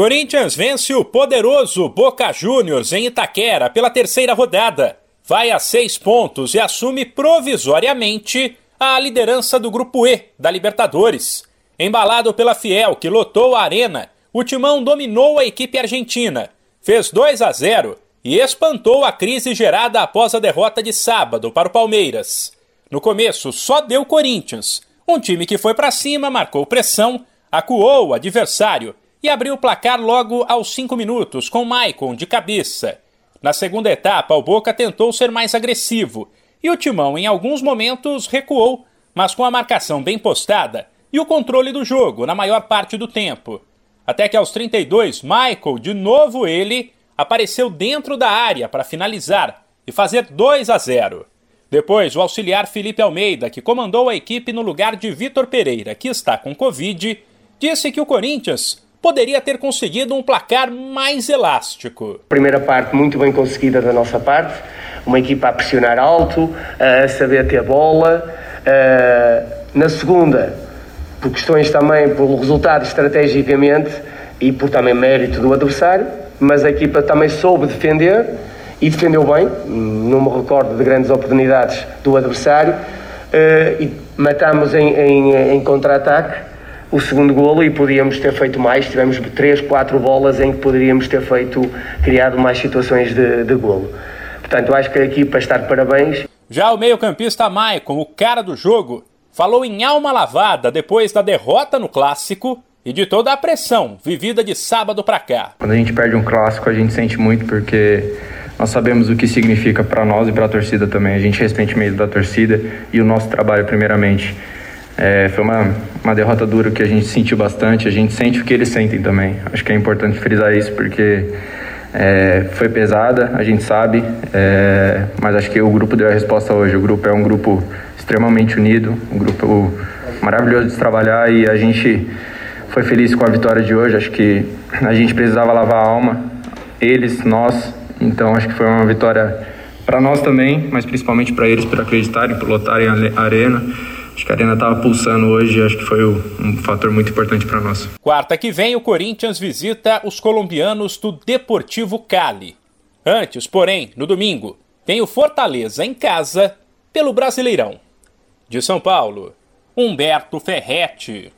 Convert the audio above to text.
Corinthians vence o poderoso Boca Juniors em Itaquera pela terceira rodada. Vai a seis pontos e assume provisoriamente a liderança do Grupo E da Libertadores. Embalado pela Fiel, que lotou a arena, o Timão dominou a equipe argentina, fez 2 a 0 e espantou a crise gerada após a derrota de sábado para o Palmeiras. No começo, só deu Corinthians, um time que foi para cima, marcou pressão, acuou o adversário e abriu o placar logo aos 5 minutos com Maicon de cabeça. Na segunda etapa, o Boca tentou ser mais agressivo e o Timão, em alguns momentos, recuou, mas com a marcação bem postada e o controle do jogo na maior parte do tempo. Até que aos 32, Michael, de novo ele, apareceu dentro da área para finalizar e fazer 2 a 0. Depois, o auxiliar Felipe Almeida, que comandou a equipe no lugar de Vitor Pereira, que está com Covid, disse que o Corinthians poderia ter conseguido um placar mais elástico. Primeira parte muito bem conseguida da nossa parte, uma equipa a pressionar alto, a saber ter bola. Na segunda, por questões também, pelo resultado estrategicamente e por também mérito do adversário, mas a equipa também soube defender e defendeu bem, não me recordo de grandes oportunidades do adversário, e matamos em, em, em contra-ataque o segundo golo e podíamos ter feito mais. Tivemos três, quatro bolas em que poderíamos ter feito, criado mais situações de, de golo. Portanto, acho que a equipa está de parabéns. Já o meio-campista Maicon, o cara do jogo, falou em alma lavada depois da derrota no clássico e de toda a pressão vivida de sábado para cá. Quando a gente perde um clássico, a gente sente muito porque nós sabemos o que significa para nós e para a torcida também. A gente respeita o meio da torcida e o nosso trabalho primeiramente. É, foi uma, uma derrota dura que a gente sentiu bastante, a gente sente o que eles sentem também. Acho que é importante frisar isso porque é, foi pesada, a gente sabe, é, mas acho que o grupo deu a resposta hoje. O grupo é um grupo extremamente unido, um grupo maravilhoso de trabalhar e a gente foi feliz com a vitória de hoje. Acho que a gente precisava lavar a alma, eles, nós. Então acho que foi uma vitória para nós também, mas principalmente para eles por acreditarem, por lotarem a arena. Acho que a Arena estava pulsando hoje acho que foi um fator muito importante para nós. Quarta que vem, o Corinthians visita os colombianos do Deportivo Cali. Antes, porém, no domingo, tem o Fortaleza em casa pelo Brasileirão. De São Paulo, Humberto Ferretti.